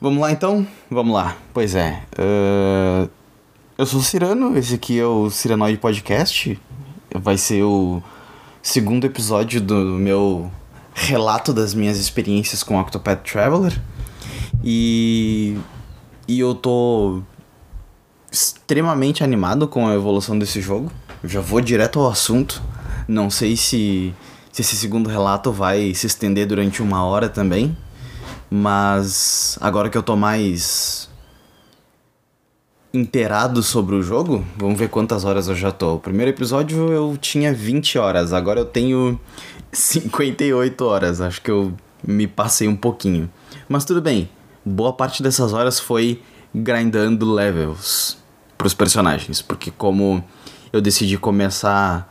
Vamos lá então? Vamos lá. Pois é. Uh, eu sou o Cirano, esse aqui é o Ciranoide Podcast. Vai ser o segundo episódio do meu relato das minhas experiências com Octopath Traveler. E, e eu tô extremamente animado com a evolução desse jogo. Eu já vou direto ao assunto. Não sei se, se esse segundo relato vai se estender durante uma hora também. Mas agora que eu tô mais inteirado sobre o jogo, vamos ver quantas horas eu já tô. O primeiro episódio eu tinha 20 horas, agora eu tenho 58 horas. Acho que eu me passei um pouquinho. Mas tudo bem, boa parte dessas horas foi grindando levels para os personagens, porque como eu decidi começar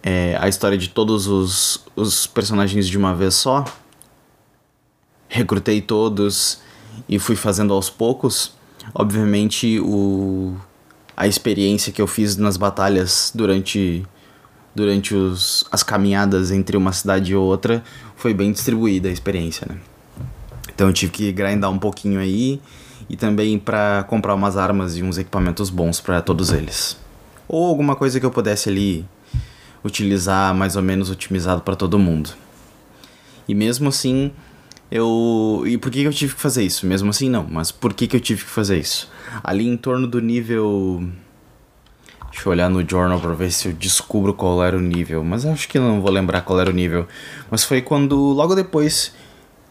é, a história de todos os, os personagens de uma vez só, recrutei todos e fui fazendo aos poucos. Obviamente, o, a experiência que eu fiz nas batalhas durante, durante os, as caminhadas entre uma cidade e outra foi bem distribuída a experiência, né? Então eu tive que grindar um pouquinho aí e também para comprar umas armas e uns equipamentos bons para todos eles. Ou alguma coisa que eu pudesse ali utilizar mais ou menos otimizado para todo mundo. E mesmo assim, eu. E por que eu tive que fazer isso? Mesmo assim, não, mas por que, que eu tive que fazer isso? Ali em torno do nível. Deixa eu olhar no journal para ver se eu descubro qual era o nível, mas acho que não vou lembrar qual era o nível. Mas foi quando, logo depois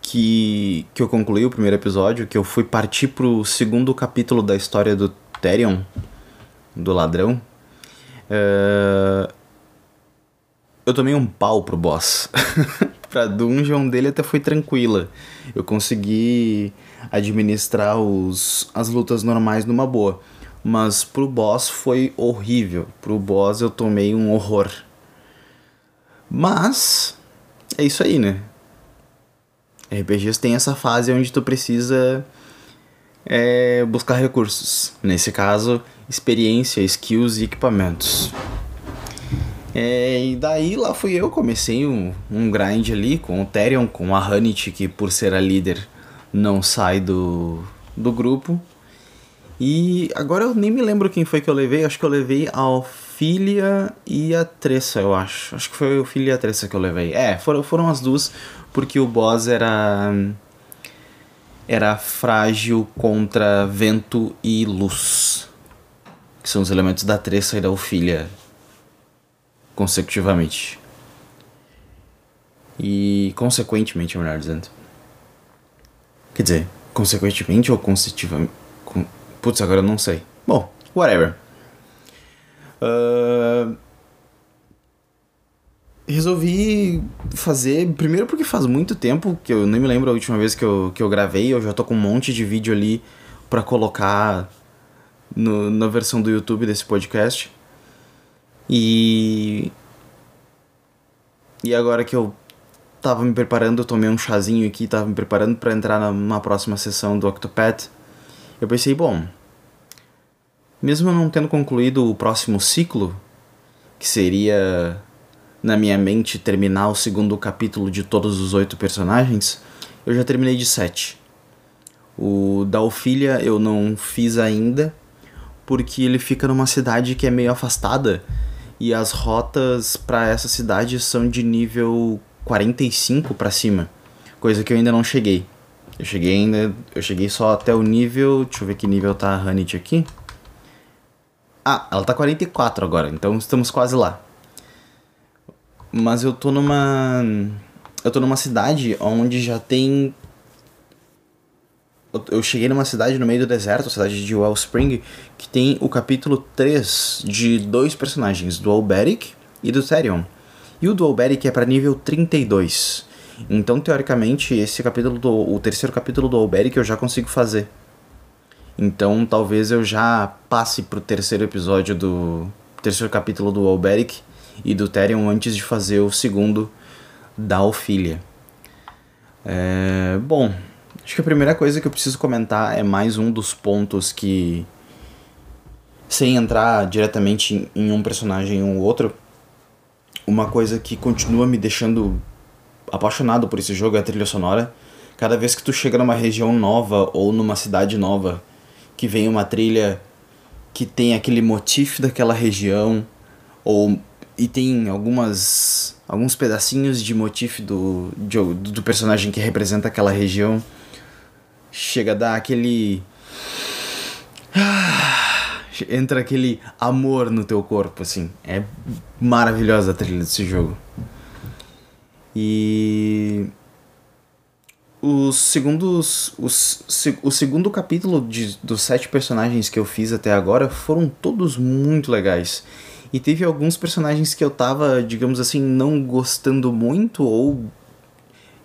que, que eu concluí o primeiro episódio, que eu fui partir pro segundo capítulo da história do Therion, do ladrão. Uh, eu tomei um pau pro boss. pra dungeon dele até foi tranquila. Eu consegui administrar os, as lutas normais numa boa. Mas pro boss foi horrível. Pro boss eu tomei um horror. Mas é isso aí, né? RPGs tem essa fase onde tu precisa é, buscar recursos. Nesse caso, experiência, skills e equipamentos. É, e daí lá fui eu, comecei um, um grind ali com o Therion, com a Hanit, que por ser a líder não sai do, do grupo. E agora eu nem me lembro quem foi que eu levei, acho que eu levei a Ophilia e a Tressa, eu acho. Acho que foi a Ophilia e a Tressa que eu levei. É, foram, foram as duas, porque o boss era. Era frágil contra vento e luz. Que são os elementos da Tressa e da Ophilia consecutivamente. E consequentemente, melhor dizendo. Quer dizer, consequentemente ou consecutivamente? Putz, agora eu não sei. Bom, whatever. Uh, resolvi fazer. Primeiro porque faz muito tempo que eu nem me lembro a última vez que eu, que eu gravei. Eu já tô com um monte de vídeo ali para colocar no, na versão do YouTube desse podcast. E. E agora que eu tava me preparando, eu tomei um chazinho aqui, tava me preparando para entrar na próxima sessão do Octopath, eu pensei, bom, mesmo eu não tendo concluído o próximo ciclo, que seria na minha mente terminar o segundo capítulo de todos os oito personagens, eu já terminei de sete. O da eu não fiz ainda, porque ele fica numa cidade que é meio afastada e as rotas para essa cidade são de nível 45 para cima, coisa que eu ainda não cheguei. Eu cheguei ainda, eu cheguei só até o nível, deixa eu ver que nível tá a Hanit aqui. Ah, ela tá 44 agora, então estamos quase lá. Mas eu tô numa eu tô numa cidade onde já tem eu cheguei numa cidade no meio do deserto, a cidade de Wellspring, que tem o capítulo 3 de dois personagens, do Alberic e do Therion. E o do Alberic é para nível 32. Então, teoricamente, esse capítulo do, o terceiro capítulo do Alberic eu já consigo fazer. Então, talvez eu já passe pro terceiro episódio do terceiro capítulo do Alberic e do Therion antes de fazer o segundo da Ophilia. É, bom, Acho que a primeira coisa que eu preciso comentar é mais um dos pontos que, sem entrar diretamente em um personagem ou outro, uma coisa que continua me deixando apaixonado por esse jogo é a trilha sonora. Cada vez que tu chega numa região nova ou numa cidade nova, que vem uma trilha que tem aquele motif daquela região, ou e tem algumas alguns pedacinhos de motif do, de, do personagem que representa aquela região, chega a dar aquele entra aquele amor no teu corpo assim. É maravilhosa a trilha desse jogo. E os segundos os, o segundo capítulo de, dos sete personagens que eu fiz até agora foram todos muito legais. E teve alguns personagens que eu tava, digamos assim, não gostando muito ou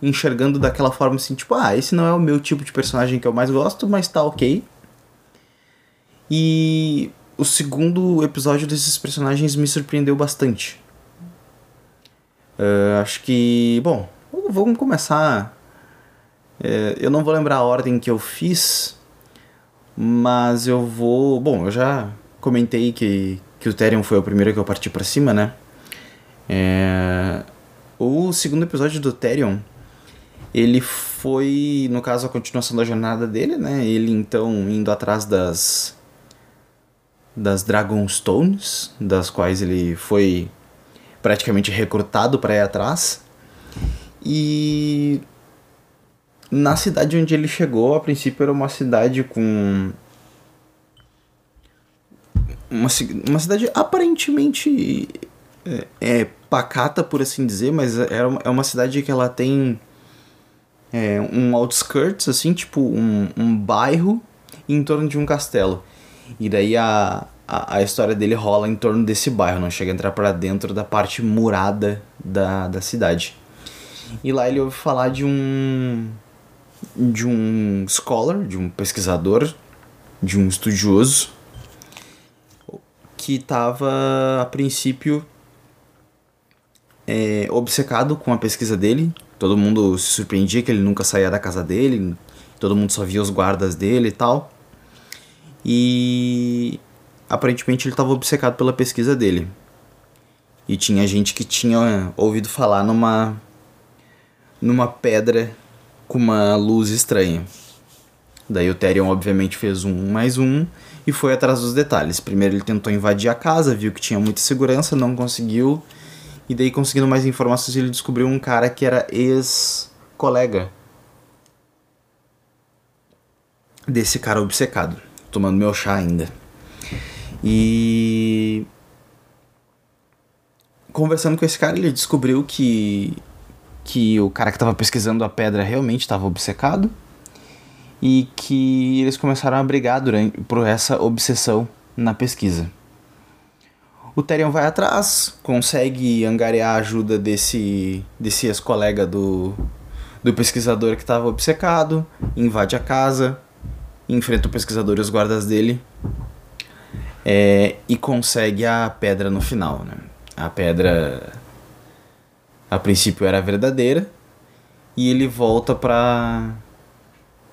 enxergando daquela forma assim, tipo, ah, esse não é o meu tipo de personagem que eu mais gosto, mas tá ok. E o segundo episódio desses personagens me surpreendeu bastante. Uh, acho que. Bom, vamos começar. É, eu não vou lembrar a ordem que eu fiz, mas eu vou. Bom, eu já comentei que, que o Therion foi o primeiro que eu parti para cima, né? É, o segundo episódio do Therion, ele foi, no caso, a continuação da jornada dele, né? Ele então indo atrás das das Dragonstones, das quais ele foi praticamente recrutado para ir atrás. E na cidade onde ele chegou, a princípio era uma cidade com uma, uma cidade aparentemente é, é, pacata, por assim dizer, mas é, é uma cidade que ela tem é, um outskirts, assim, tipo um, um bairro em torno de um castelo. E daí a, a, a história dele rola em torno desse bairro, não chega a entrar para dentro da parte murada da, da cidade. E lá ele ouve falar de um de um scholar, de um pesquisador, de um estudioso que estava a princípio é, obcecado com a pesquisa dele. Todo mundo se surpreendia que ele nunca saía da casa dele, todo mundo só via os guardas dele e tal. E aparentemente ele estava obcecado pela pesquisa dele. E tinha gente que tinha ouvido falar numa numa pedra com uma luz estranha. Daí o Therion obviamente fez um mais um e foi atrás dos detalhes. Primeiro ele tentou invadir a casa, viu que tinha muita segurança, não conseguiu. E daí conseguindo mais informações ele descobriu um cara que era ex-colega desse cara obcecado, tomando meu chá ainda. E conversando com esse cara, ele descobriu que que o cara que estava pesquisando a pedra realmente estava obcecado e que eles começaram a brigar durante por essa obsessão na pesquisa. O Therion vai atrás, consegue angariar a ajuda desse desse ex-colega do do pesquisador que estava obcecado, invade a casa, enfrenta o pesquisador e os guardas dele é, e consegue a pedra no final, né? A pedra a princípio era verdadeira e ele volta para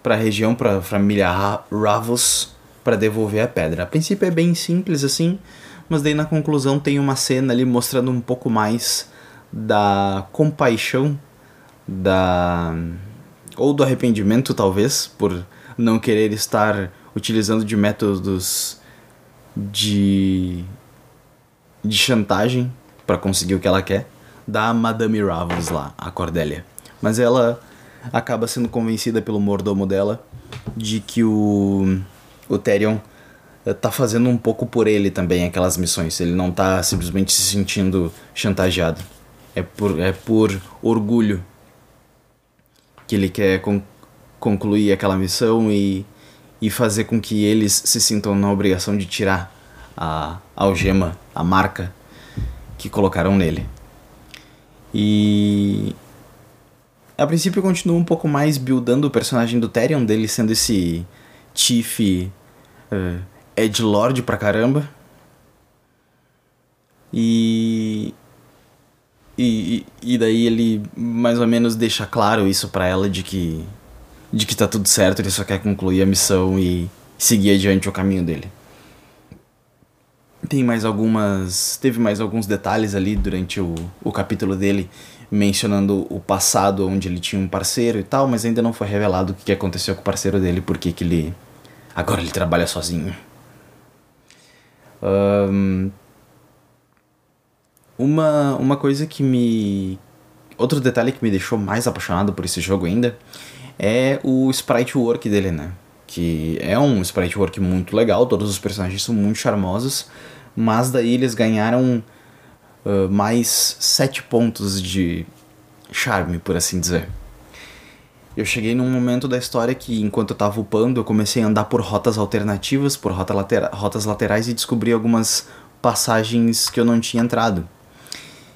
para a região, para a família Ravos para devolver a pedra. A princípio é bem simples assim, mas daí na conclusão tem uma cena ali mostrando um pouco mais da compaixão da ou do arrependimento talvez por não querer estar utilizando de métodos de de chantagem para conseguir o que ela quer da Madame Ravens lá, a Cordélia. Mas ela acaba sendo convencida pelo mordomo dela de que o o tá fazendo um pouco por ele também aquelas missões. Ele não tá simplesmente se sentindo chantageado. É por é por orgulho que ele quer con concluir aquela missão e e fazer com que eles se sintam na obrigação de tirar a algema, a marca que colocaram nele. E a princípio continua um pouco mais buildando o personagem do Therion, dele sendo esse Chief uh, Edgelord pra caramba. E, e. E daí ele mais ou menos deixa claro isso para ela de que de que tá tudo certo, ele só quer concluir a missão e seguir adiante o caminho dele. Tem mais algumas. Teve mais alguns detalhes ali durante o, o capítulo dele, mencionando o passado onde ele tinha um parceiro e tal, mas ainda não foi revelado o que aconteceu com o parceiro dele, porque que ele agora ele trabalha sozinho. Um, uma, uma coisa que me. Outro detalhe que me deixou mais apaixonado por esse jogo ainda é o sprite work dele, né? Que é um sprite work muito legal, todos os personagens são muito charmosos, mas daí eles ganharam uh, mais 7 pontos de charme, por assim dizer. Eu cheguei num momento da história que, enquanto eu tava upando, eu comecei a andar por rotas alternativas, por rota latera rotas laterais e descobri algumas passagens que eu não tinha entrado.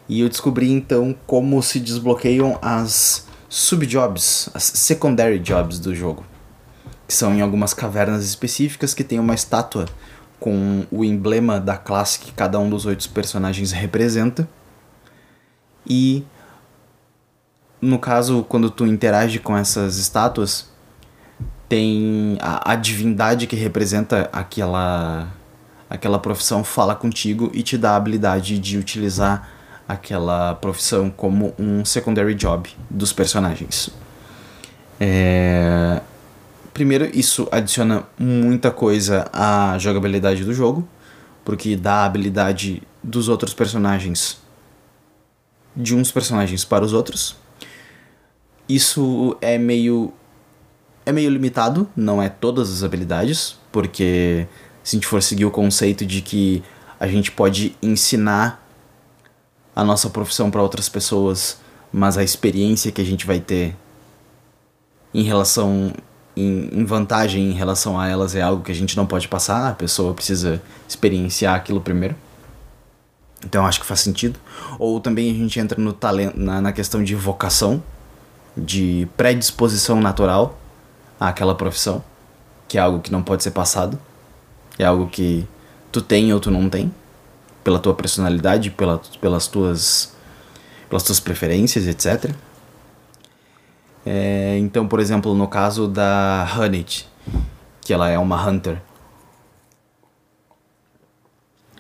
E eu descobri então como se desbloqueiam as subjobs, as secondary jobs do jogo. Que são em algumas cavernas específicas que tem uma estátua com o emblema da classe que cada um dos oito personagens representa. E no caso, quando tu interage com essas estátuas, tem a, a divindade que representa aquela aquela profissão fala contigo e te dá a habilidade de utilizar aquela profissão como um secondary job dos personagens. É... Primeiro, isso adiciona muita coisa à jogabilidade do jogo, porque dá a habilidade dos outros personagens de uns personagens para os outros. Isso é meio é meio limitado, não é todas as habilidades, porque se a gente for seguir o conceito de que a gente pode ensinar a nossa profissão para outras pessoas, mas a experiência que a gente vai ter em relação em, em, vantagem em relação a elas é algo que a gente não pode passar, a pessoa precisa experienciar aquilo primeiro. Então acho que faz sentido. Ou também a gente entra no talento, na, na questão de vocação, de predisposição natural àquela profissão, que é algo que não pode ser passado. É algo que tu tem ou tu não tem pela tua personalidade, pela, pelas tuas pelas tuas preferências, etc. É, então, por exemplo, no caso da Hunnit, que ela é uma hunter,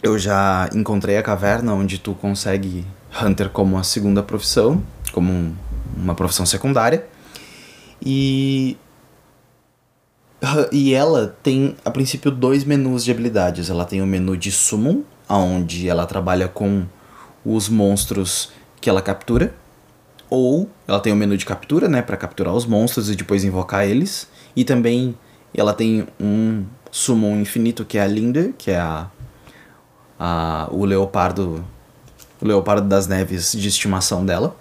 eu já encontrei a caverna onde tu consegue hunter como a segunda profissão, como um, uma profissão secundária. E e ela tem a princípio dois menus de habilidades. Ela tem o menu de summon, onde ela trabalha com os monstros que ela captura, ou ela tem o menu de captura, né, para capturar os monstros e depois invocar eles, e também ela tem um summon infinito que é a Linda, que é a, a o leopardo o leopardo das neves de estimação dela.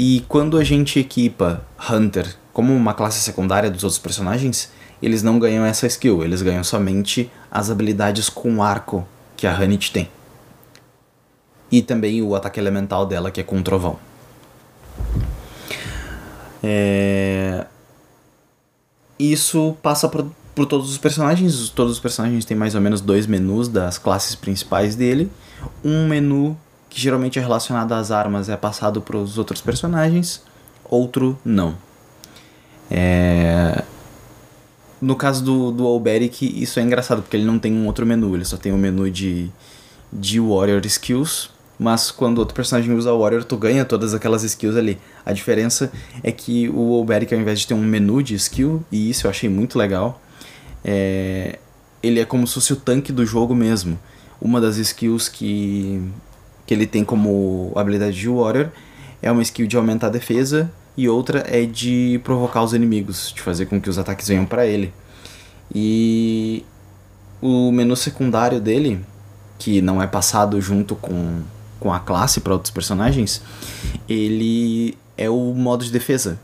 E quando a gente equipa Hunter como uma classe secundária dos outros personagens, eles não ganham essa skill, eles ganham somente as habilidades com arco que a Hanit tem. E também o ataque elemental dela, que é com trovão. É... Isso passa por, por todos os personagens. Todos os personagens têm mais ou menos dois menus das classes principais dele. Um menu que geralmente é relacionado às armas é passado para os outros personagens, outro não. É... No caso do, do Alberic, isso é engraçado, porque ele não tem um outro menu, ele só tem um menu de, de Warrior Skills, mas quando outro personagem usa o Warrior, tu ganha todas aquelas skills ali. A diferença é que o Alberic, ao invés de ter um menu de skill, e isso eu achei muito legal, é... ele é como se fosse o tanque do jogo mesmo. Uma das skills que, que ele tem como habilidade de Warrior é uma skill de aumentar a defesa e outra é de provocar os inimigos, de fazer com que os ataques venham para ele. E o menu secundário dele, que não é passado junto com, com a classe para outros personagens, ele é o modo de defesa.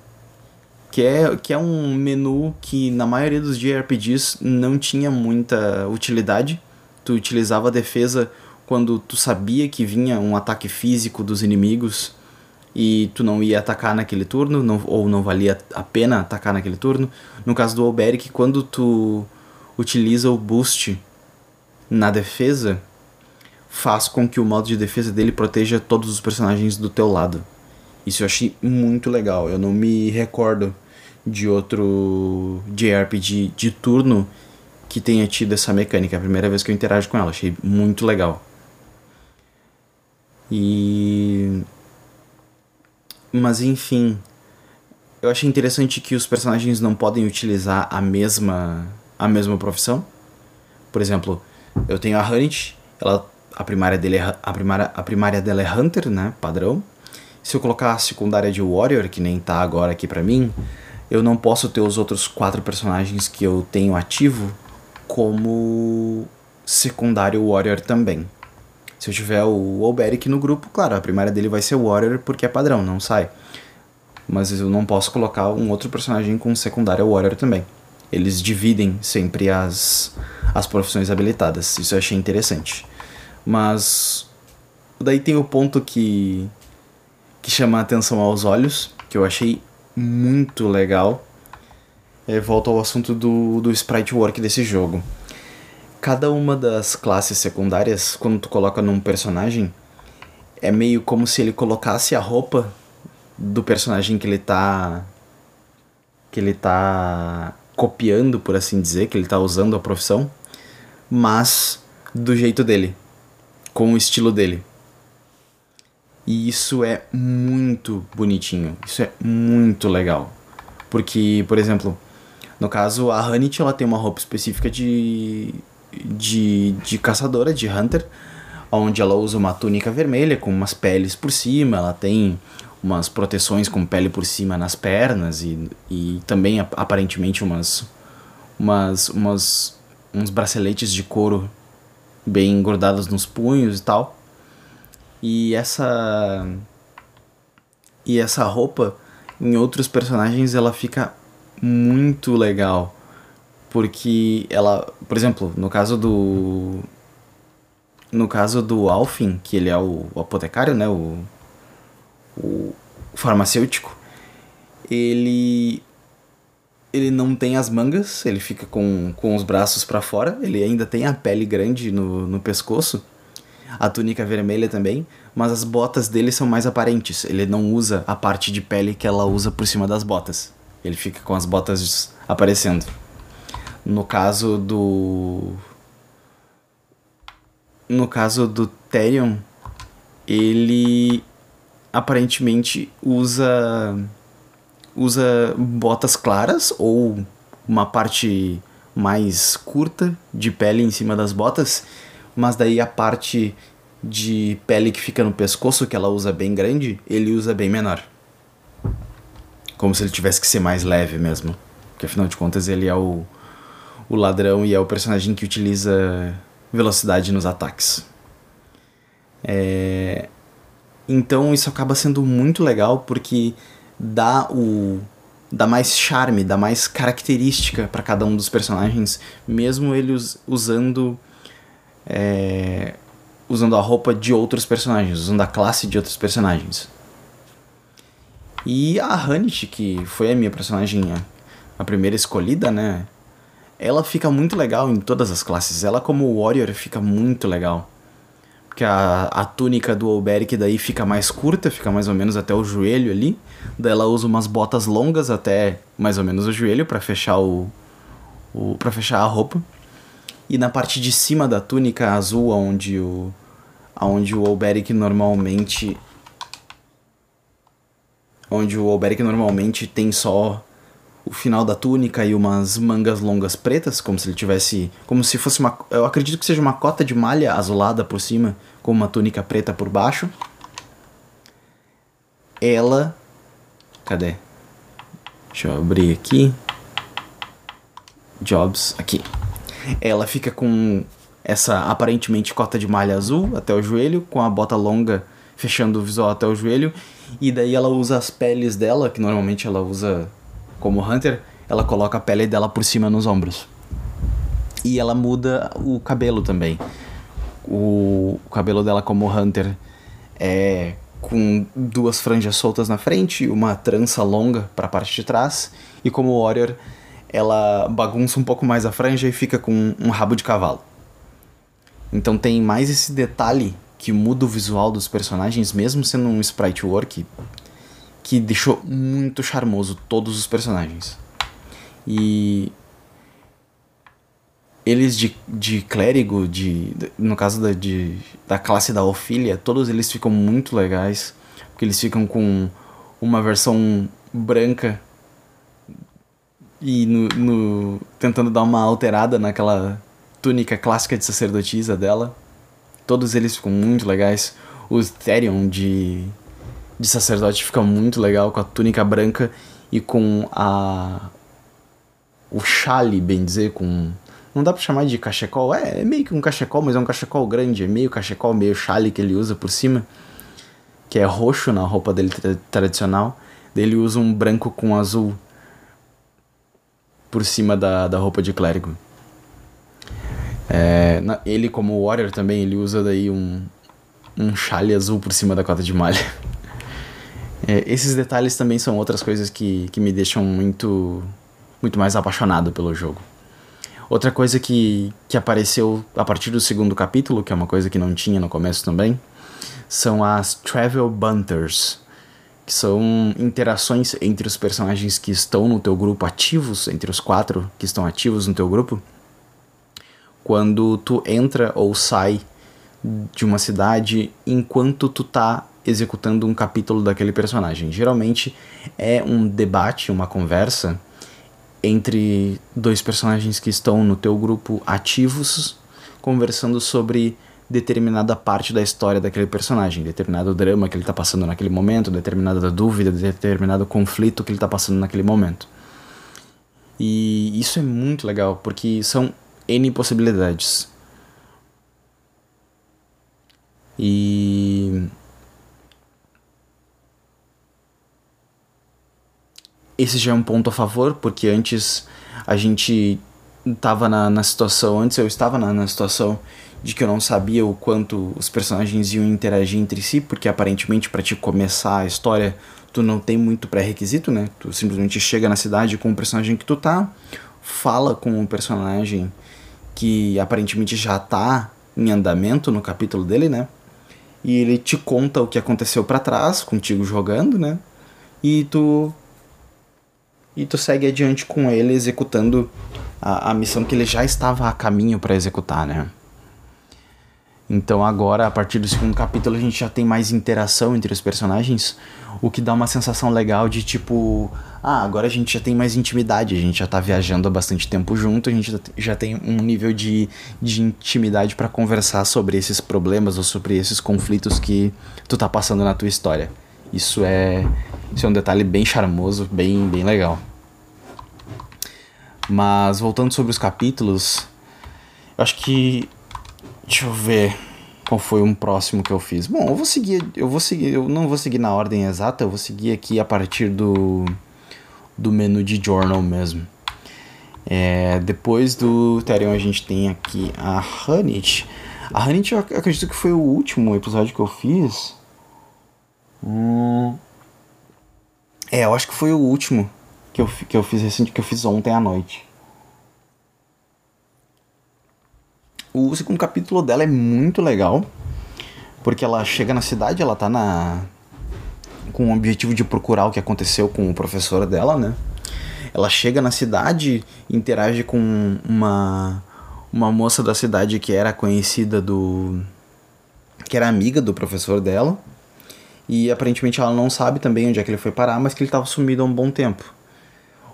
Que é, que é um menu que na maioria dos JRPGs não tinha muita utilidade. Tu utilizava a defesa quando tu sabia que vinha um ataque físico dos inimigos e tu não ia atacar naquele turno, não, ou não valia a pena atacar naquele turno. No caso do Alberic, quando tu utiliza o boost na defesa, faz com que o modo de defesa dele proteja todos os personagens do teu lado. Isso eu achei muito legal. Eu não me recordo de outro JRPG de turno que tenha tido essa mecânica. É a primeira vez que eu interajo com ela. Achei muito legal. E Mas enfim, eu achei interessante que os personagens não podem utilizar a mesma a mesma profissão. Por exemplo, eu tenho a Hunt, ela a primária dele é, a primária a primária dela é Hunter, né, padrão. Se eu colocar a secundária de Warrior, que nem tá agora aqui para mim, eu não posso ter os outros quatro personagens que eu tenho ativo como secundário Warrior também. Se eu tiver o Alberic no grupo, claro, a primária dele vai ser Warrior porque é padrão, não sai. Mas eu não posso colocar um outro personagem com secundária Warrior também. Eles dividem sempre as, as profissões habilitadas. Isso eu achei interessante. Mas daí tem o ponto que que chama a atenção aos olhos, que eu achei muito legal. É, volto ao assunto do, do sprite work desse jogo. Cada uma das classes secundárias, quando tu coloca num personagem, é meio como se ele colocasse a roupa do personagem que ele tá que ele tá copiando, por assim dizer, que ele tá usando a profissão, mas do jeito dele, com o estilo dele. E isso é muito bonitinho. Isso é muito legal. Porque, por exemplo, no caso, a Hanit ela tem uma roupa específica de, de, de caçadora, de hunter, onde ela usa uma túnica vermelha com umas peles por cima, ela tem umas proteções com pele por cima nas pernas e, e também aparentemente umas, umas, umas uns braceletes de couro bem engordados nos punhos e tal. E essa e essa roupa em outros personagens ela fica muito legal. Porque ela, por exemplo, no caso do no caso do Alfin, que ele é o, o apotecário, né, o, o farmacêutico, ele ele não tem as mangas, ele fica com, com os braços para fora, ele ainda tem a pele grande no, no pescoço a túnica vermelha também, mas as botas dele são mais aparentes. Ele não usa a parte de pele que ela usa por cima das botas. Ele fica com as botas aparecendo. No caso do. No caso do Therion, ele aparentemente usa usa botas claras ou uma parte mais curta de pele em cima das botas mas daí a parte de pele que fica no pescoço, que ela usa bem grande, ele usa bem menor. Como se ele tivesse que ser mais leve mesmo. Porque afinal de contas ele é o, o ladrão e é o personagem que utiliza velocidade nos ataques. É... Então isso acaba sendo muito legal porque dá o dá mais charme, dá mais característica para cada um dos personagens, mesmo eles usando é, usando a roupa de outros personagens, usando a classe de outros personagens. E a Hanit, que foi a minha personagem, a primeira escolhida, né? Ela fica muito legal em todas as classes. Ela, como Warrior, fica muito legal. Porque a, a túnica do Alberic daí fica mais curta, fica mais ou menos até o joelho ali. Daí ela usa umas botas longas até mais ou menos o joelho para fechar o, o para fechar a roupa. E na parte de cima da túnica azul, onde o, onde o Alberic normalmente. Onde o Alberic normalmente tem só o final da túnica e umas mangas longas pretas, como se ele tivesse. Como se fosse uma. Eu acredito que seja uma cota de malha azulada por cima, com uma túnica preta por baixo. Ela. Cadê? Deixa eu abrir aqui. Jobs, aqui. Ela fica com essa aparentemente cota de malha azul até o joelho, com a bota longa fechando o visual até o joelho, e daí ela usa as peles dela, que normalmente ela usa como Hunter, ela coloca a pele dela por cima nos ombros. E ela muda o cabelo também. O, o cabelo dela como Hunter é com duas franjas soltas na frente, uma trança longa para a parte de trás, e como Warrior ela bagunça um pouco mais a franja e fica com um rabo de cavalo. Então tem mais esse detalhe que muda o visual dos personagens, mesmo sendo um sprite work, que deixou muito charmoso todos os personagens. E eles de, de clérigo, de, no caso da, de, da classe da Ofília, todos eles ficam muito legais, porque eles ficam com uma versão branca e no, no, tentando dar uma alterada naquela túnica clássica de sacerdotisa dela. Todos eles ficam muito legais. O Therion de, de sacerdote fica muito legal com a túnica branca e com a o chale, bem dizer, com não dá para chamar de cachecol, é, é, meio que um cachecol, mas é um cachecol grande, é meio cachecol, meio chale que ele usa por cima, que é roxo na roupa dele tra tradicional. Ele usa um branco com azul por cima da, da roupa de clérigo. É, na, ele como warrior também, ele usa daí um, um chale azul por cima da cota de malha. É, esses detalhes também são outras coisas que, que me deixam muito, muito mais apaixonado pelo jogo. Outra coisa que, que apareceu a partir do segundo capítulo, que é uma coisa que não tinha no começo também, são as Travel Bunters, que são interações entre os personagens que estão no teu grupo ativos, entre os quatro que estão ativos no teu grupo, quando tu entra ou sai de uma cidade enquanto tu tá executando um capítulo daquele personagem. Geralmente é um debate, uma conversa entre dois personagens que estão no teu grupo ativos, conversando sobre determinada parte da história daquele personagem, determinado drama que ele está passando naquele momento, determinada dúvida, determinado conflito que ele está passando naquele momento. E isso é muito legal, porque são N possibilidades. E. Esse já é um ponto a favor, porque antes a gente estava na, na situação, antes eu estava na, na situação de que eu não sabia o quanto os personagens iam interagir entre si, porque aparentemente para te começar a história tu não tem muito pré-requisito, né? Tu simplesmente chega na cidade com o personagem que tu tá, fala com o personagem que aparentemente já tá em andamento no capítulo dele, né? E ele te conta o que aconteceu para trás, contigo jogando, né? E tu e tu segue adiante com ele executando a, a missão que ele já estava a caminho para executar, né? Então agora, a partir do segundo capítulo, a gente já tem mais interação entre os personagens, o que dá uma sensação legal de tipo, ah, agora a gente já tem mais intimidade, a gente já tá viajando há bastante tempo junto, a gente já tem um nível de, de intimidade para conversar sobre esses problemas ou sobre esses conflitos que tu tá passando na tua história. Isso é, isso é um detalhe bem charmoso, bem, bem legal. Mas voltando sobre os capítulos, eu acho que Deixa eu ver qual foi um próximo que eu fiz. Bom, eu vou seguir, eu vou seguir, eu não vou seguir na ordem exata, eu vou seguir aqui a partir do do menu de journal mesmo. É, depois do Therion a gente tem aqui a Hanit. A Hanit eu acredito que foi o último episódio que eu fiz. Hum, é, eu acho que foi o último que eu, que eu fiz recente, que eu fiz ontem à noite. O segundo capítulo dela é muito legal, porque ela chega na cidade, ela tá na com o objetivo de procurar o que aconteceu com o professor dela, né? Ela chega na cidade, interage com uma uma moça da cidade que era conhecida do que era amiga do professor dela. E aparentemente ela não sabe também onde é que ele foi parar, mas que ele estava sumido há um bom tempo.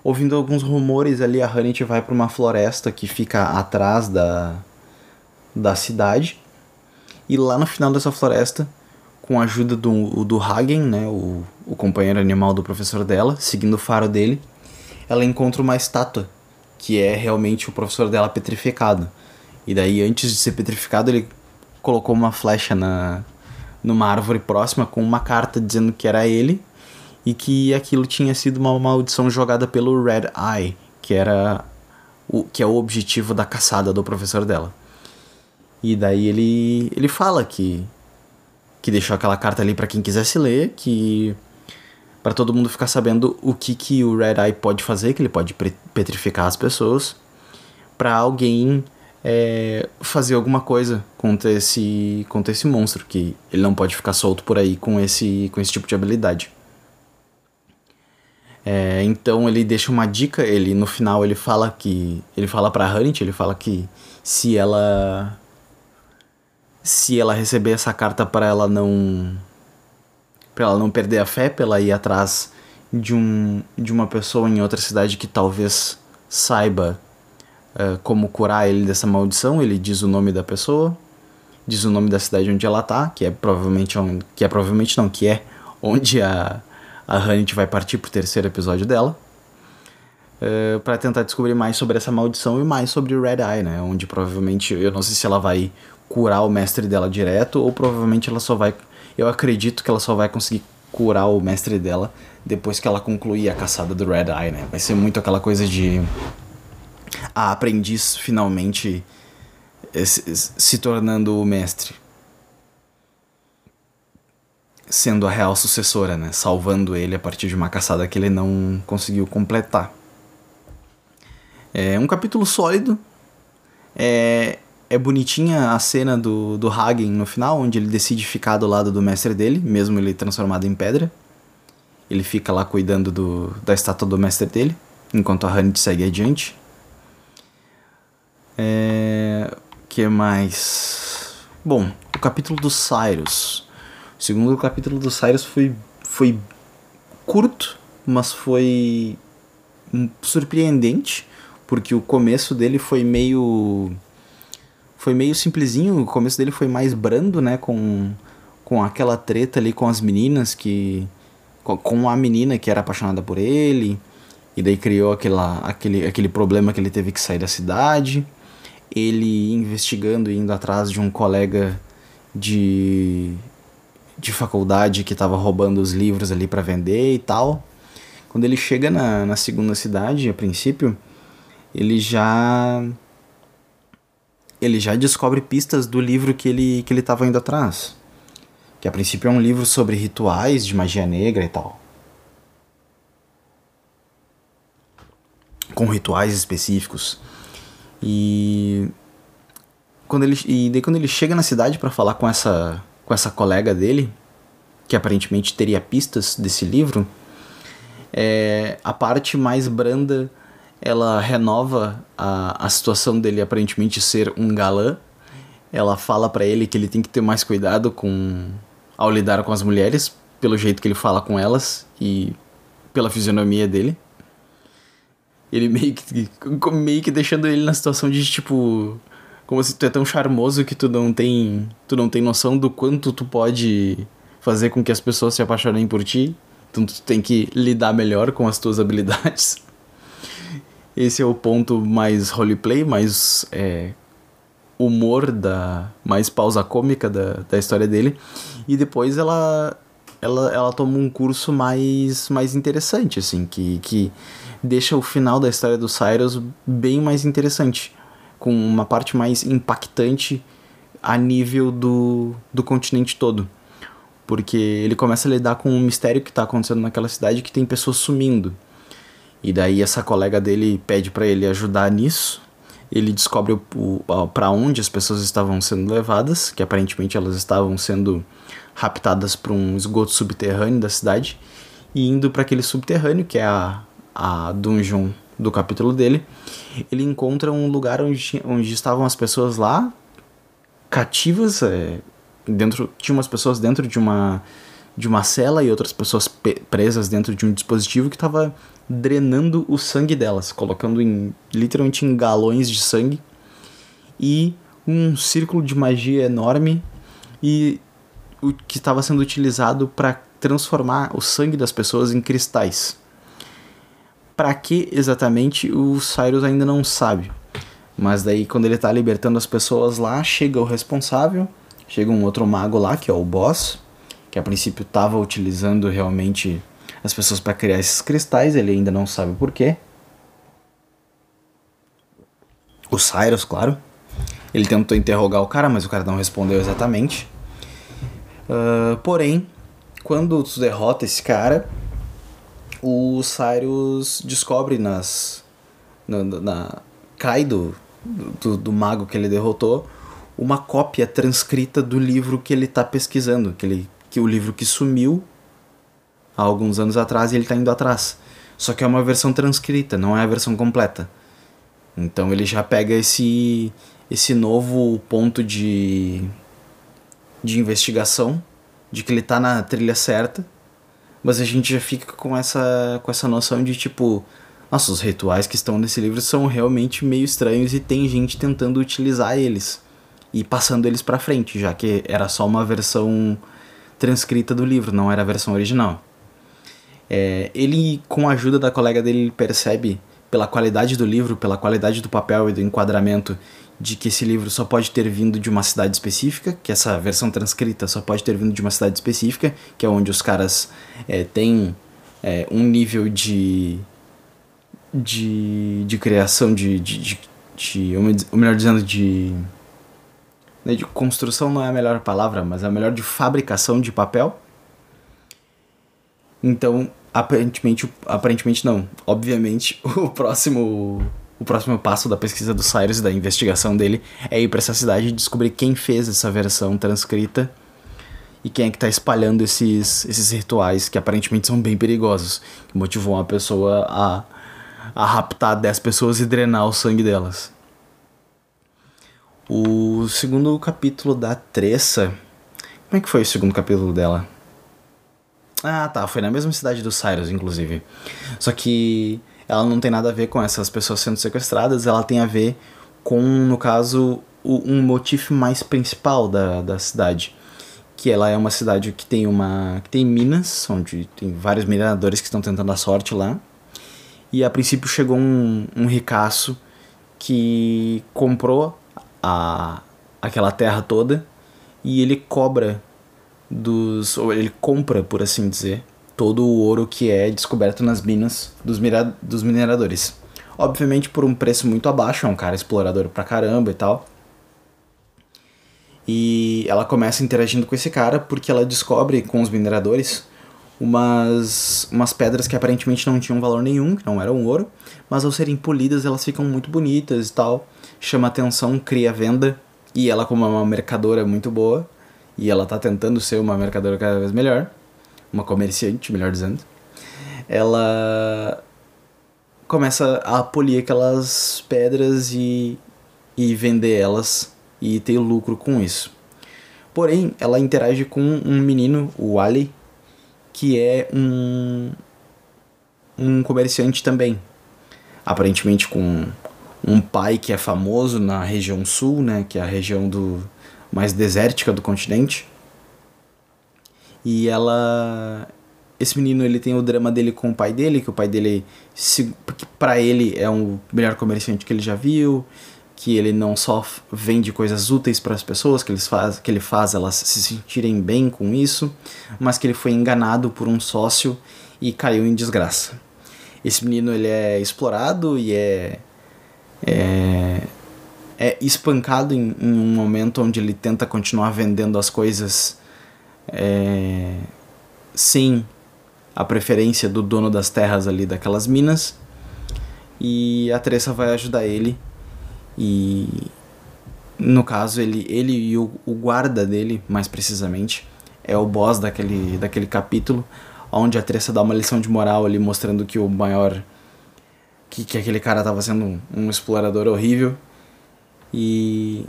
Ouvindo alguns rumores ali, a Hanit vai para uma floresta que fica atrás da da cidade. E lá no final dessa floresta, com a ajuda do, do Hagen, né, o, o companheiro animal do professor dela, seguindo o faro dele, ela encontra uma estátua, que é realmente o professor dela petrificado. E daí, antes de ser petrificado, ele colocou uma flecha na, numa árvore próxima com uma carta dizendo que era ele e que aquilo tinha sido uma maldição jogada pelo Red Eye, que era o que é o objetivo da caçada do professor dela. E daí ele, ele fala que, que deixou aquela carta ali para quem quisesse ler, que para todo mundo ficar sabendo o que, que o Red Eye pode fazer, que ele pode petrificar as pessoas, para alguém é, fazer alguma coisa contra esse, contra esse monstro, que ele não pode ficar solto por aí com esse, com esse tipo de habilidade. É, então ele deixa uma dica, ele no final ele fala que ele fala para Hunt, ele fala que se ela se ela receber essa carta para ela não para ela não perder a fé, pra ela ir atrás de, um, de uma pessoa em outra cidade que talvez saiba uh, como curar ele dessa maldição. Ele diz o nome da pessoa, diz o nome da cidade onde ela tá, que é provavelmente onde, que é provavelmente não, que é onde a a Hanit vai partir pro terceiro episódio dela. Uh, para tentar descobrir mais sobre essa maldição e mais sobre o Red Eye, né? Onde provavelmente, eu não sei se ela vai curar o mestre dela direto ou provavelmente ela só vai. Eu acredito que ela só vai conseguir curar o mestre dela depois que ela concluir a caçada do Red Eye, né? Vai ser muito aquela coisa de. A aprendiz finalmente se, tornando o mestre. Sendo a real sucessora, né? Salvando ele a partir de uma caçada que ele não conseguiu completar. É um capítulo sólido. É, é bonitinha a cena do, do Hagen no final, onde ele decide ficar do lado do mestre dele, mesmo ele transformado em pedra. Ele fica lá cuidando do, da estátua do mestre dele, enquanto a Hanit segue adiante. É... que mais? Bom, o capítulo do Cyrus. O segundo capítulo do Cyrus foi, foi curto, mas foi surpreendente, porque o começo dele foi meio foi meio simplesinho, o começo dele foi mais brando, né, com, com aquela treta ali com as meninas que com, com a menina que era apaixonada por ele, e daí criou aquela, aquele, aquele problema que ele teve que sair da cidade. Ele investigando e indo atrás de um colega de, de faculdade que estava roubando os livros ali para vender e tal. Quando ele chega na, na segunda cidade, a princípio, ele já ele já descobre pistas do livro que ele que ele estava indo atrás. Que a princípio é um livro sobre rituais de magia negra e tal. Com rituais específicos. E quando ele e daí quando ele chega na cidade para falar com essa com essa colega dele, que aparentemente teria pistas desse livro, é, a parte mais branda ela renova a, a situação dele aparentemente ser um galã. Ela fala para ele que ele tem que ter mais cuidado com ao lidar com as mulheres, pelo jeito que ele fala com elas e pela fisionomia dele. Ele meio que, meio que deixando ele na situação de tipo como se tu é tão charmoso que tu não tem tu não tem noção do quanto tu pode fazer com que as pessoas se apaixonem por ti. Então tu tem que lidar melhor com as tuas habilidades. Esse é o ponto mais roleplay, mais é, humor, da mais pausa cômica da, da história dele. E depois ela, ela, ela toma um curso mais, mais interessante, assim, que, que deixa o final da história do Cyrus bem mais interessante. Com uma parte mais impactante a nível do, do continente todo. Porque ele começa a lidar com um mistério que está acontecendo naquela cidade que tem pessoas sumindo. E daí essa colega dele pede para ele ajudar nisso. Ele descobre para onde as pessoas estavam sendo levadas, que aparentemente elas estavam sendo raptadas para um esgoto subterrâneo da cidade e indo para aquele subterrâneo que é a, a dungeon do capítulo dele. Ele encontra um lugar onde, onde estavam as pessoas lá cativas, é, dentro tinha umas pessoas dentro de uma de uma cela e outras pessoas presas dentro de um dispositivo que estava drenando o sangue delas, colocando em literalmente em galões de sangue e um círculo de magia enorme e o que estava sendo utilizado para transformar o sangue das pessoas em cristais. Para que exatamente o Cyrus ainda não sabe. Mas daí quando ele está libertando as pessoas lá, chega o responsável, chega um outro mago lá, que é o boss, que a princípio estava utilizando realmente as pessoas para criar esses cristais, ele ainda não sabe porquê. O Cyrus, claro. Ele tentou interrogar o cara, mas o cara não respondeu exatamente. Uh, porém, quando tu derrota esse cara, o Cyrus descobre nas. Na, na cai do, do, do, mago que ele derrotou uma cópia transcrita do livro que ele está pesquisando, que, ele, que o livro que sumiu há alguns anos atrás e ele está indo atrás. Só que é uma versão transcrita, não é a versão completa. Então ele já pega esse esse novo ponto de de investigação de que ele tá na trilha certa, mas a gente já fica com essa, com essa noção de tipo, nossa, os rituais que estão nesse livro são realmente meio estranhos e tem gente tentando utilizar eles e passando eles para frente, já que era só uma versão transcrita do livro, não era a versão original. É, ele, com a ajuda da colega dele, percebe pela qualidade do livro, pela qualidade do papel e do enquadramento, de que esse livro só pode ter vindo de uma cidade específica, que essa versão transcrita só pode ter vindo de uma cidade específica, que é onde os caras é, têm é, um nível de, de, de criação, de, de, de, de ou melhor dizendo, de, né, de construção não é a melhor palavra, mas é a melhor de fabricação de papel. Então, aparentemente, aparentemente não. Obviamente, o próximo o próximo passo da pesquisa do Cyrus e da investigação dele é ir para essa cidade e descobrir quem fez essa versão transcrita e quem é que está espalhando esses, esses rituais que aparentemente são bem perigosos, que motivou uma pessoa a, a raptar 10 pessoas e drenar o sangue delas. O segundo capítulo da Tressa. Como é que foi o segundo capítulo dela? Ah, tá. Foi na mesma cidade do Cyrus, inclusive. Só que ela não tem nada a ver com essas pessoas sendo sequestradas, ela tem a ver com, no caso, o, um motivo mais principal da, da cidade. Que ela é uma cidade que tem uma. que tem minas, onde tem vários mineradores que estão tentando a sorte lá. E a princípio chegou um, um ricaço que comprou a, aquela terra toda e ele cobra dos. ou ele compra, por assim dizer, todo o ouro que é descoberto nas minas dos, dos mineradores. Obviamente por um preço muito abaixo, é um cara explorador pra caramba e tal. E ela começa interagindo com esse cara porque ela descobre com os mineradores umas, umas pedras que aparentemente não tinham valor nenhum, que não eram ouro, mas ao serem polidas elas ficam muito bonitas e tal. Chama atenção, cria venda. E ela, como é uma mercadora muito boa, e ela tá tentando ser uma mercadora cada vez melhor, uma comerciante, melhor dizendo, ela começa a polir aquelas pedras e, e vender elas e ter lucro com isso. Porém, ela interage com um menino, o Ali, que é um, um comerciante também. Aparentemente com um pai que é famoso na região sul, né, que é a região do mais desértica do continente. E ela esse menino ele tem o drama dele com o pai dele, que o pai dele para ele é o melhor comerciante que ele já viu, que ele não só vende coisas úteis para as pessoas, que ele faz, que ele faz elas se sentirem bem com isso, mas que ele foi enganado por um sócio e caiu em desgraça. Esse menino ele é explorado e é é, é espancado em, em um momento onde ele tenta continuar vendendo as coisas é, sem a preferência do dono das terras ali daquelas minas. E a Tressa vai ajudar ele. E no caso, ele, ele e o, o guarda dele, mais precisamente, é o boss daquele, daquele capítulo, onde a Tressa dá uma lição de moral ali, mostrando que o maior. que, que aquele cara estava sendo um, um explorador horrível. E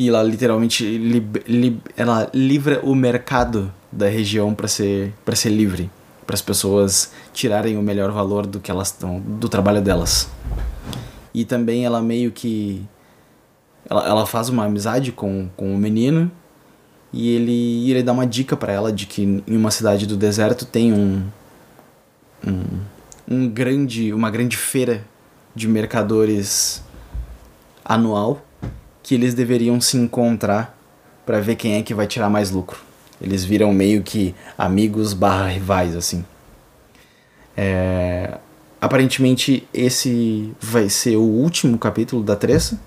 e ela literalmente li, li, ela livra o mercado da região para ser para ser livre, para as pessoas tirarem o melhor valor do que elas estão do trabalho delas. E também ela meio que ela, ela faz uma amizade com, com o menino e ele ele dá uma dica para ela de que em uma cidade do deserto tem um, um um grande uma grande feira de mercadores anual que eles deveriam se encontrar para ver quem é que vai tirar mais lucro. Eles viram meio que amigos barra rivais, assim. É... Aparentemente esse vai ser o último capítulo da Tressa,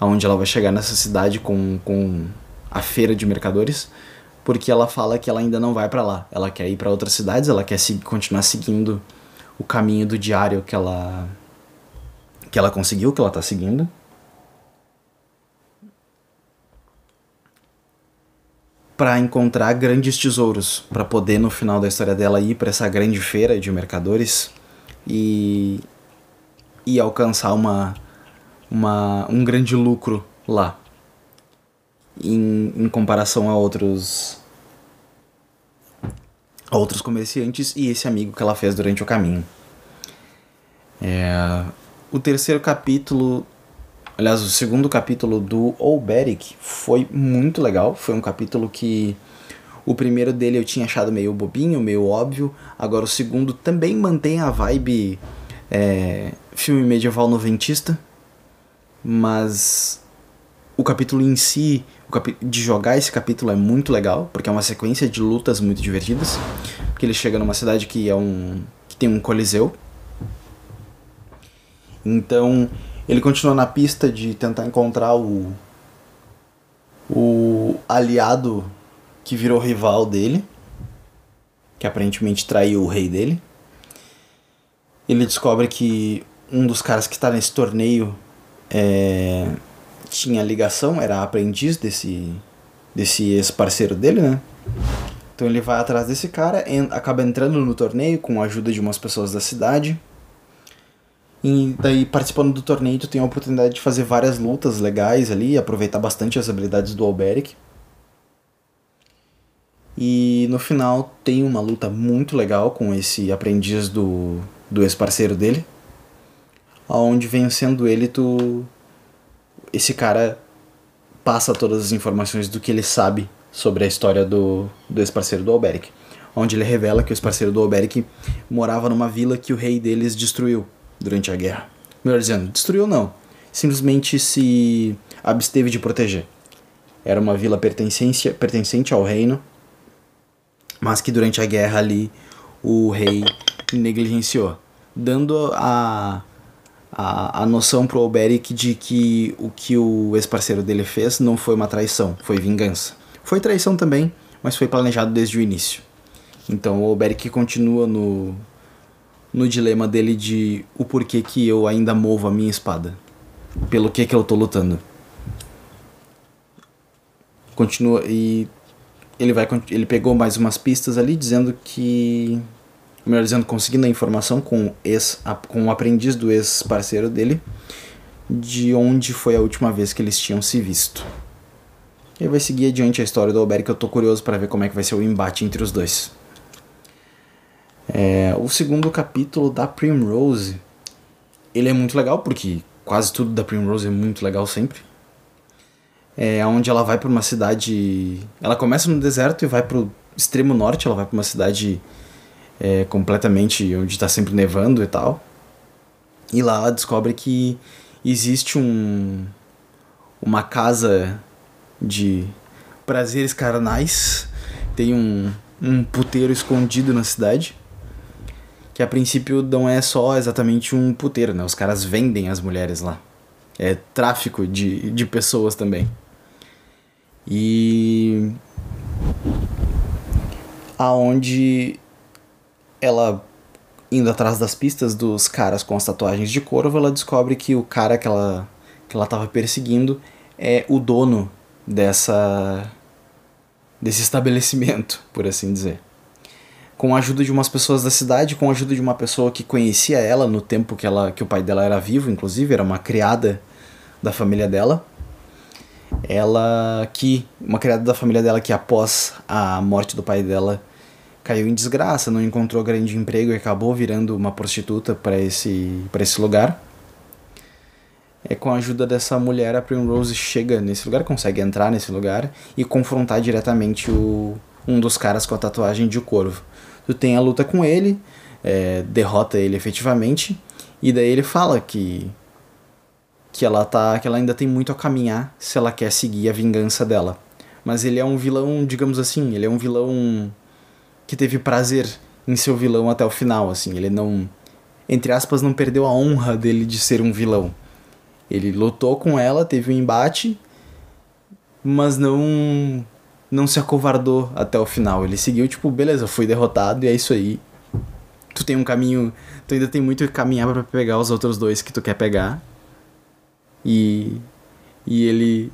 onde ela vai chegar nessa cidade com, com a feira de mercadores, porque ela fala que ela ainda não vai para lá. Ela quer ir para outras cidades, ela quer seguir, continuar seguindo o caminho do diário que ela que ela conseguiu, que ela tá seguindo. Para encontrar grandes tesouros, para poder no final da história dela ir para essa grande feira de mercadores e e alcançar uma, uma um grande lucro lá. em, em comparação a outros a outros comerciantes e esse amigo que ela fez durante o caminho. É, o terceiro capítulo, aliás, o segundo capítulo do Olberic foi muito legal. Foi um capítulo que o primeiro dele eu tinha achado meio bobinho, meio óbvio. Agora o segundo também mantém a vibe é, filme medieval noventista, mas o capítulo em si, de jogar esse capítulo é muito legal, porque é uma sequência de lutas muito divertidas. Porque ele chega numa cidade que é um que tem um coliseu. Então, ele continua na pista de tentar encontrar o o aliado que virou rival dele, que aparentemente traiu o rei dele. Ele descobre que um dos caras que está nesse torneio é, tinha ligação, era aprendiz desse, desse ex-parceiro dele, né? Então ele vai atrás desse cara, en acaba entrando no torneio com a ajuda de umas pessoas da cidade. E daí, participando do torneio, tu tem a oportunidade de fazer várias lutas legais ali, aproveitar bastante as habilidades do Alberic. E no final tem uma luta muito legal com esse aprendiz do, do ex-parceiro dele. Onde vencendo ele, tu esse cara passa todas as informações do que ele sabe sobre a história do, do ex-parceiro do Alberic. Onde ele revela que o ex-parceiro do Alberic morava numa vila que o rei deles destruiu durante a guerra. Melhor dizendo, destruiu não. Simplesmente se absteve de proteger. Era uma vila pertencente, pertencente ao reino, mas que durante a guerra ali o rei negligenciou, dando a a, a noção pro Alberic de que o que o ex-parceiro dele fez não foi uma traição, foi vingança. Foi traição também, mas foi planejado desde o início. Então o Alberic continua no, no dilema dele de o porquê que eu ainda movo a minha espada. Pelo que que eu tô lutando. Continua e ele vai ele pegou mais umas pistas ali dizendo que melhor dizendo, conseguindo a informação com, ex, com o aprendiz do ex-parceiro dele, de onde foi a última vez que eles tinham se visto. E vai seguir adiante a história do Alberic, que eu tô curioso para ver como é que vai ser o embate entre os dois. É, o segundo capítulo da Primrose, ele é muito legal, porque quase tudo da Primrose é muito legal sempre. É onde ela vai para uma cidade... Ela começa no deserto e vai pro extremo norte, ela vai para uma cidade é, completamente onde está sempre nevando e tal. E lá ela descobre que existe um uma casa de prazeres carnais, tem um, um puteiro escondido na cidade, que a princípio não é só exatamente um puteiro, né? Os caras vendem as mulheres lá. É tráfico de, de pessoas também. E aonde ela indo atrás das pistas dos caras com as tatuagens de corvo, ela descobre que o cara que ela que ela estava perseguindo é o dono dessa desse estabelecimento, por assim dizer. Com a ajuda de umas pessoas da cidade, com a ajuda de uma pessoa que conhecia ela no tempo que ela que o pai dela era vivo, inclusive era uma criada da família dela. Ela que uma criada da família dela que após a morte do pai dela caiu em desgraça, não encontrou grande emprego e acabou virando uma prostituta para esse, esse lugar. É com a ajuda dessa mulher a Primrose chega nesse lugar, consegue entrar nesse lugar e confrontar diretamente o, um dos caras com a tatuagem de corvo. Tu tem a luta com ele, é, derrota ele efetivamente e daí ele fala que que ela tá que ela ainda tem muito a caminhar se ela quer seguir a vingança dela. Mas ele é um vilão, digamos assim, ele é um vilão que teve prazer em ser o vilão até o final, assim. Ele não, entre aspas, não perdeu a honra dele de ser um vilão. Ele lutou com ela, teve um embate, mas não não se acovardou até o final. Ele seguiu tipo, beleza, fui derrotado e é isso aí. Tu tem um caminho, tu ainda tem muito que caminhar para pegar os outros dois que tu quer pegar. E e ele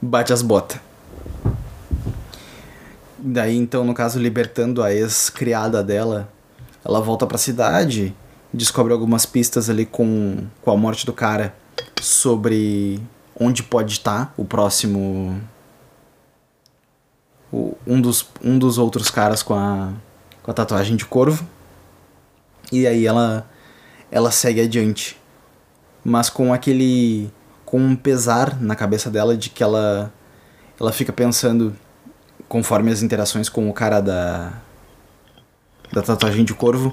bate as botas. Daí, então, no caso, libertando a ex-criada dela, ela volta pra cidade, descobre algumas pistas ali com, com a morte do cara sobre onde pode estar o próximo o, um, dos, um dos outros caras com a, com a tatuagem de corvo. E aí ela, ela segue adiante. Mas com aquele. com um pesar na cabeça dela de que ela. Ela fica pensando, conforme as interações com o cara da. da tatuagem de corvo,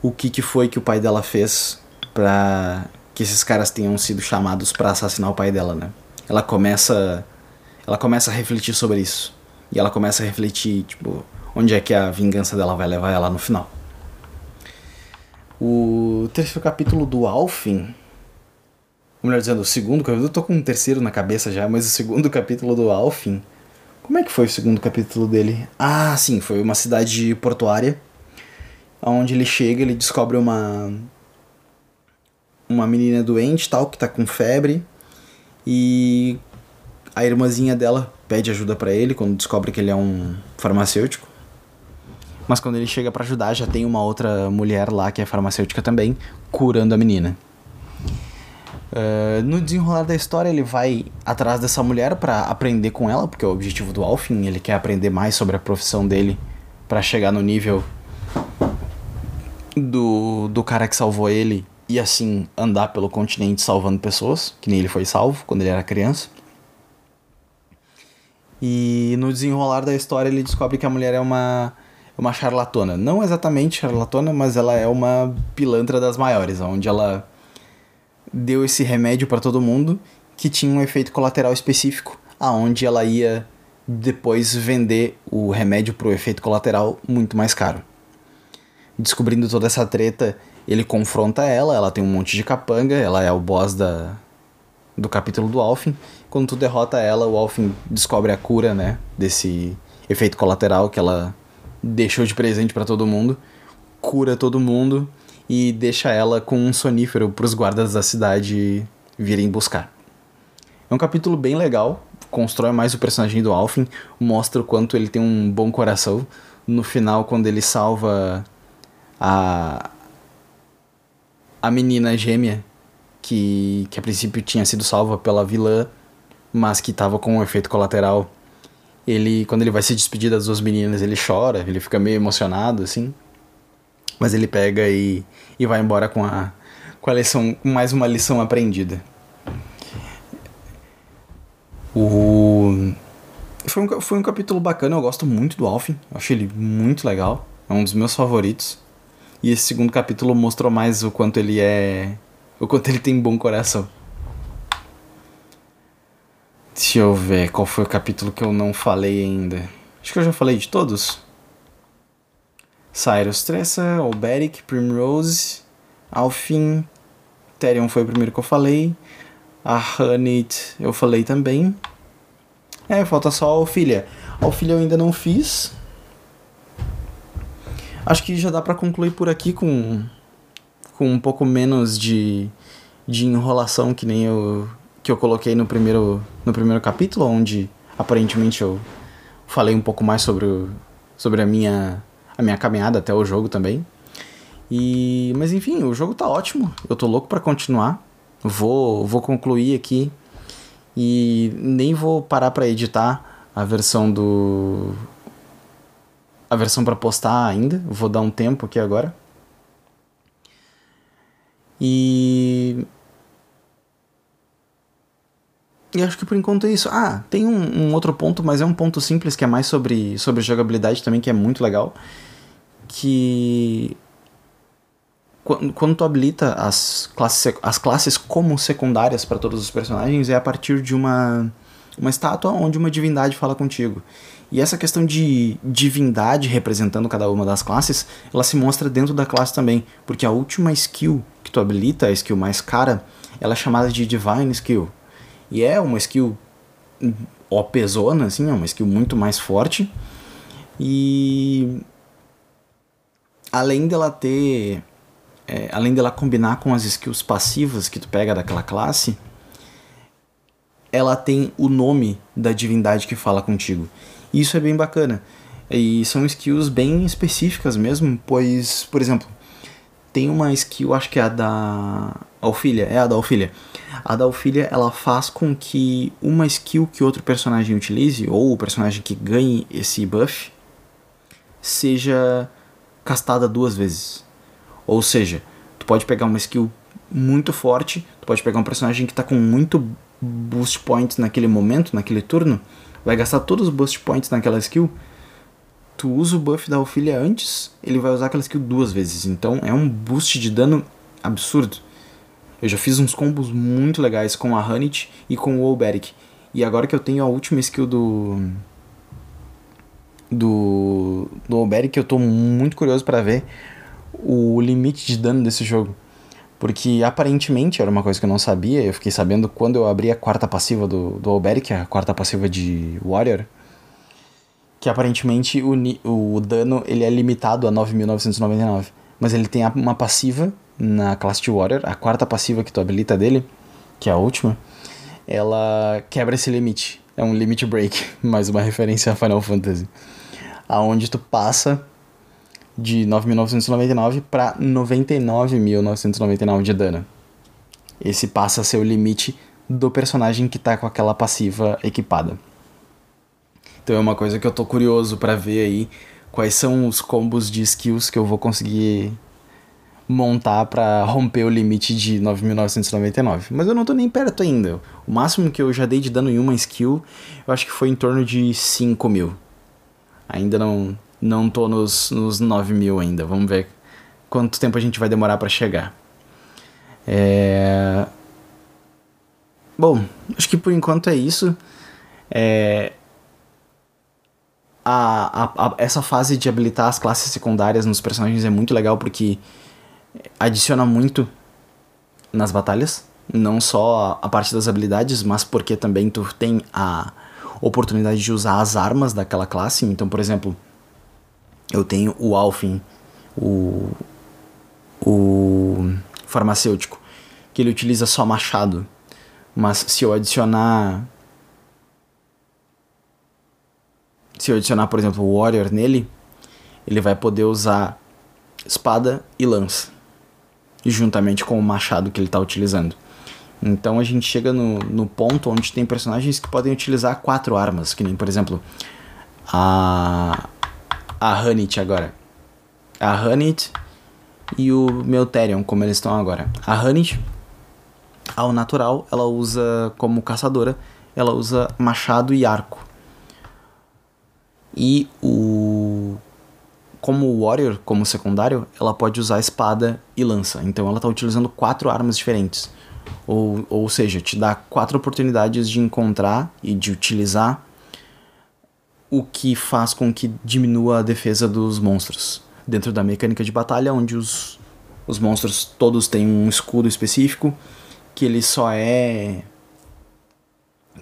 o que, que foi que o pai dela fez pra que esses caras tenham sido chamados para assassinar o pai dela, né? Ela começa ela começa a refletir sobre isso. E ela começa a refletir, tipo, onde é que a vingança dela vai levar ela no final. O terceiro capítulo do Alfin, ou melhor dizendo, o segundo capítulo, eu tô com um terceiro na cabeça já, mas o segundo capítulo do Alfin, como é que foi o segundo capítulo dele? Ah, sim, foi uma cidade portuária, onde ele chega, ele descobre uma uma menina doente, tal, que tá com febre, e a irmãzinha dela pede ajuda para ele quando descobre que ele é um farmacêutico. Mas quando ele chega para ajudar, já tem uma outra mulher lá que é farmacêutica também, curando a menina. Uh, no desenrolar da história, ele vai atrás dessa mulher para aprender com ela, porque é o objetivo do Alfin, ele quer aprender mais sobre a profissão dele para chegar no nível do, do cara que salvou ele e assim andar pelo continente salvando pessoas, que nem ele foi salvo quando ele era criança. E no desenrolar da história ele descobre que a mulher é uma, uma charlatona. Não exatamente charlatona, mas ela é uma pilantra das maiores, onde ela deu esse remédio para todo mundo que tinha um efeito colateral específico, aonde ela ia depois vender o remédio pro efeito colateral muito mais caro. Descobrindo toda essa treta, ele confronta ela, ela tem um monte de capanga, ela é o boss da, do capítulo do Alfin. Quando tu derrota ela, o Alfin descobre a cura, né? Desse efeito colateral que ela deixou de presente para todo mundo. Cura todo mundo e deixa ela com um sonífero para os guardas da cidade virem buscar. É um capítulo bem legal, constrói mais o personagem do Alfin, mostra o quanto ele tem um bom coração. No final, quando ele salva a, a menina gêmea que, que a princípio tinha sido salva pela vilã, mas que estava com um efeito colateral. Ele, quando ele vai se despedir das duas meninas, ele chora, ele fica meio emocionado, assim. Mas ele pega e, e vai embora com a, com a lição, mais uma lição aprendida. O... Foi um, foi um capítulo bacana, eu gosto muito do Alfin, achei ele muito legal, é um dos meus favoritos. E esse segundo capítulo mostrou mais o quanto ele é o quanto ele tem bom coração. Deixa eu ver qual foi o capítulo que eu não falei ainda. Acho que eu já falei de todos. Cyrus Tressa, Alberic, Primrose, Alfin, Therion foi o primeiro que eu falei. A Hanit eu falei também. É, falta só a Alfilha. A Alfilha eu ainda não fiz. Acho que já dá para concluir por aqui com com um pouco menos de, de enrolação que nem eu que eu coloquei no primeiro no primeiro capítulo, onde aparentemente eu falei um pouco mais sobre o, sobre a minha a minha caminhada até o jogo também. E mas enfim, o jogo tá ótimo. Eu tô louco para continuar. Vou vou concluir aqui e nem vou parar para editar a versão do a versão para postar ainda. Vou dar um tempo aqui agora. E. E acho que por enquanto é isso. Ah, tem um, um, outro ponto, mas é um ponto simples que é mais sobre, sobre jogabilidade também, que é muito legal. Que. Quando, quando tu habilita as classes, as classes como secundárias para todos os personagens, é a partir de uma, uma estátua onde uma divindade fala contigo. E essa questão de divindade representando cada uma das classes, ela se mostra dentro da classe também, porque a última skill que tu habilita, a skill mais cara, ela é chamada de Divine Skill. E é uma skill OPzona, assim, é uma skill muito mais forte. E além dela ter. É, além dela combinar com as skills passivas que tu pega daquela classe, ela tem o nome da divindade que fala contigo. Isso é bem bacana. E são skills bem específicas mesmo, pois, por exemplo, tem uma skill, acho que é a da Alfilha, é a da Alfilha. A da Alfilha, ela faz com que uma skill que outro personagem utilize, ou o personagem que ganhe esse buff, seja castada duas vezes. Ou seja, tu pode pegar uma skill muito forte, tu pode pegar um personagem que tá com muito boost points naquele momento, naquele turno, vai gastar todos os boost points naquela skill, tu usa o buff da Ophilia antes, ele vai usar aquela skill duas vezes. Então é um boost de dano absurdo. Eu já fiz uns combos muito legais com a Hanit e com o Olberic. E agora que eu tenho a última skill do. Do. Do Olberic, eu tô muito curioso para ver o limite de dano desse jogo. Porque aparentemente era uma coisa que eu não sabia, eu fiquei sabendo quando eu abri a quarta passiva do, do Olberic, a quarta passiva de Warrior, que aparentemente o, o dano ele é limitado a 9.999. Mas ele tem uma passiva na classe de Warrior, a quarta passiva que tu habilita dele, que é a última, ela quebra esse limite. É um limit break, mais uma referência a Final Fantasy. Aonde tu passa de 9.999 para 99.999 de dano. Esse passa a ser o limite do personagem que tá com aquela passiva equipada. Então é uma coisa que eu tô curioso para ver aí quais são os combos de skills que eu vou conseguir montar para romper o limite de 9.999. Mas eu não tô nem perto ainda. O máximo que eu já dei de dano em uma skill, eu acho que foi em torno de 5 mil. Ainda não, não tô nos, nos 9 mil ainda. Vamos ver quanto tempo a gente vai demorar para chegar. É... Bom, acho que por enquanto é isso. É... A, a, a, essa fase de habilitar as classes secundárias nos personagens é muito legal porque adiciona muito nas batalhas, não só a parte das habilidades, mas porque também tu tem a oportunidade de usar as armas daquela classe. Então, por exemplo, eu tenho o Alfin, o, o farmacêutico, que ele utiliza só machado. Mas se eu adicionar. Se eu adicionar, por exemplo, o Warrior nele, ele vai poder usar espada e lança juntamente com o machado que ele está utilizando. Então a gente chega no, no ponto onde tem personagens que podem utilizar quatro armas, que nem, por exemplo, a, a Hanit agora. A Hanit e o Melterion, como eles estão agora. A Hanit, ao natural, ela usa como caçadora, ela usa machado e arco. E o como Warrior, como secundário, ela pode usar espada e lança. Então ela está utilizando quatro armas diferentes. Ou, ou seja, te dá quatro oportunidades de encontrar e de utilizar o que faz com que diminua a defesa dos monstros. Dentro da mecânica de batalha, onde os, os monstros todos têm um escudo específico, que ele só é.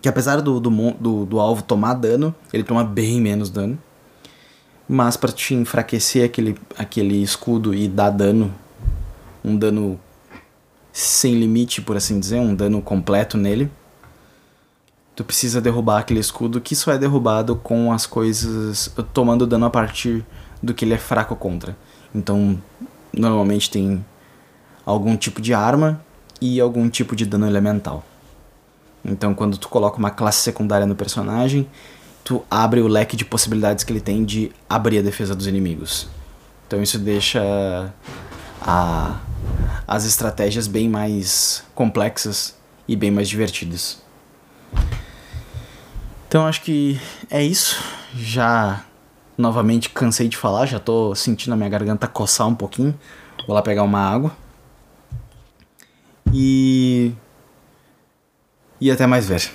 Que apesar do, do, do, do alvo tomar dano, ele toma bem menos dano mas para te enfraquecer aquele, aquele escudo e dar dano, um dano sem limite, por assim dizer, um dano completo nele, tu precisa derrubar aquele escudo que só é derrubado com as coisas tomando dano a partir do que ele é fraco contra. Então, normalmente tem algum tipo de arma e algum tipo de dano elemental. Então, quando tu coloca uma classe secundária no personagem, tu abre o leque de possibilidades que ele tem de abrir a defesa dos inimigos. Então isso deixa a, as estratégias bem mais complexas e bem mais divertidas. Então acho que é isso. Já novamente cansei de falar, já tô sentindo a minha garganta coçar um pouquinho. Vou lá pegar uma água. E. E até mais ver.